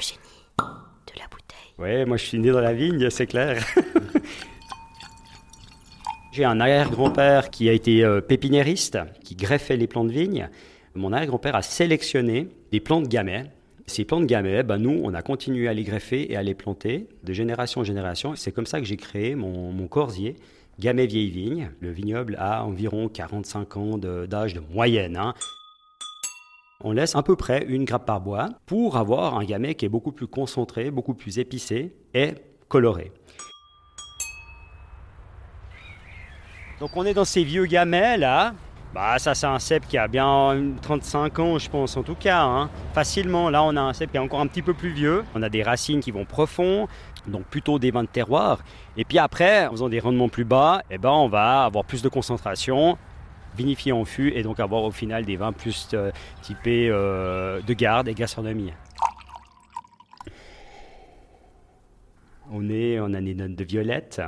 Le génie de la bouteille. Ouais, moi je suis né dans la vigne, c'est clair. J'ai un arrière-grand-père qui a été euh, pépiniériste, qui greffait les plants de vigne. Mon arrière-grand-père a sélectionné des plants de gamay. Ces plants de gamay, ben nous, on a continué à les greffer et à les planter de génération en génération. C'est comme ça que j'ai créé mon, mon corsier, Gamay Vieille Vigne. Le vignoble a environ 45 ans de- d'âge de, moyenne. hein. On laisse à peu près une grappe par bois pour avoir un gamay qui est beaucoup plus concentré, beaucoup plus épicé et coloré. Donc on est dans ces vieux gamets là. Bah ça c'est un cep qui a bien une 35 ans je pense en tout cas. hein. Facilement là on a un cep qui est encore un petit peu plus vieux. On a des racines qui vont profond, donc plutôt des vins de terroir. Et puis après en faisant des rendements plus bas, eh ben, on va avoir plus de concentration, vinifier en fût et donc avoir au final des vins plus euh, typés euh, de garde et gastronomie. On est en année de violette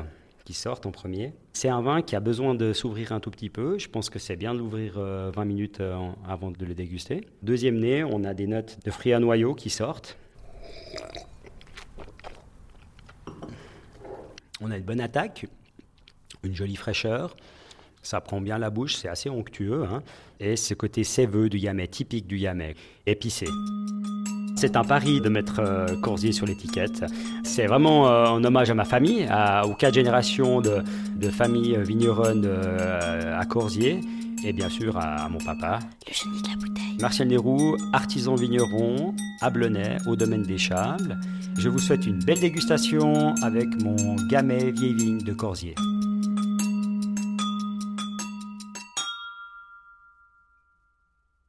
qui sortent en premier. C'est un vin qui a besoin de s'ouvrir un tout petit peu. Je pense que c'est bien de l'ouvrir euh, 20 minutes euh, en- avant de le déguster. Deuxième nez, on a des notes de fruits à noyaux qui sortent. On a une bonne attaque, une jolie fraîcheur. Ça prend bien la bouche, c'est assez onctueux. hein. Et ce côté séveux du Yamay, typique du Yamay, épicé. C'est un pari de mettre euh, Corsier sur l'étiquette. C'est vraiment euh, en hommage à ma famille, à- aux quatre générations de, de famille euh, vigneronne euh, à Corsier, et bien sûr à, à mon papa. Le génie de la bouteille. Martial Leroux, artisan vigneron à Blonay, au domaine des Chables. Je vous souhaite une belle dégustation avec mon Gamay vieille vigne de Corsier.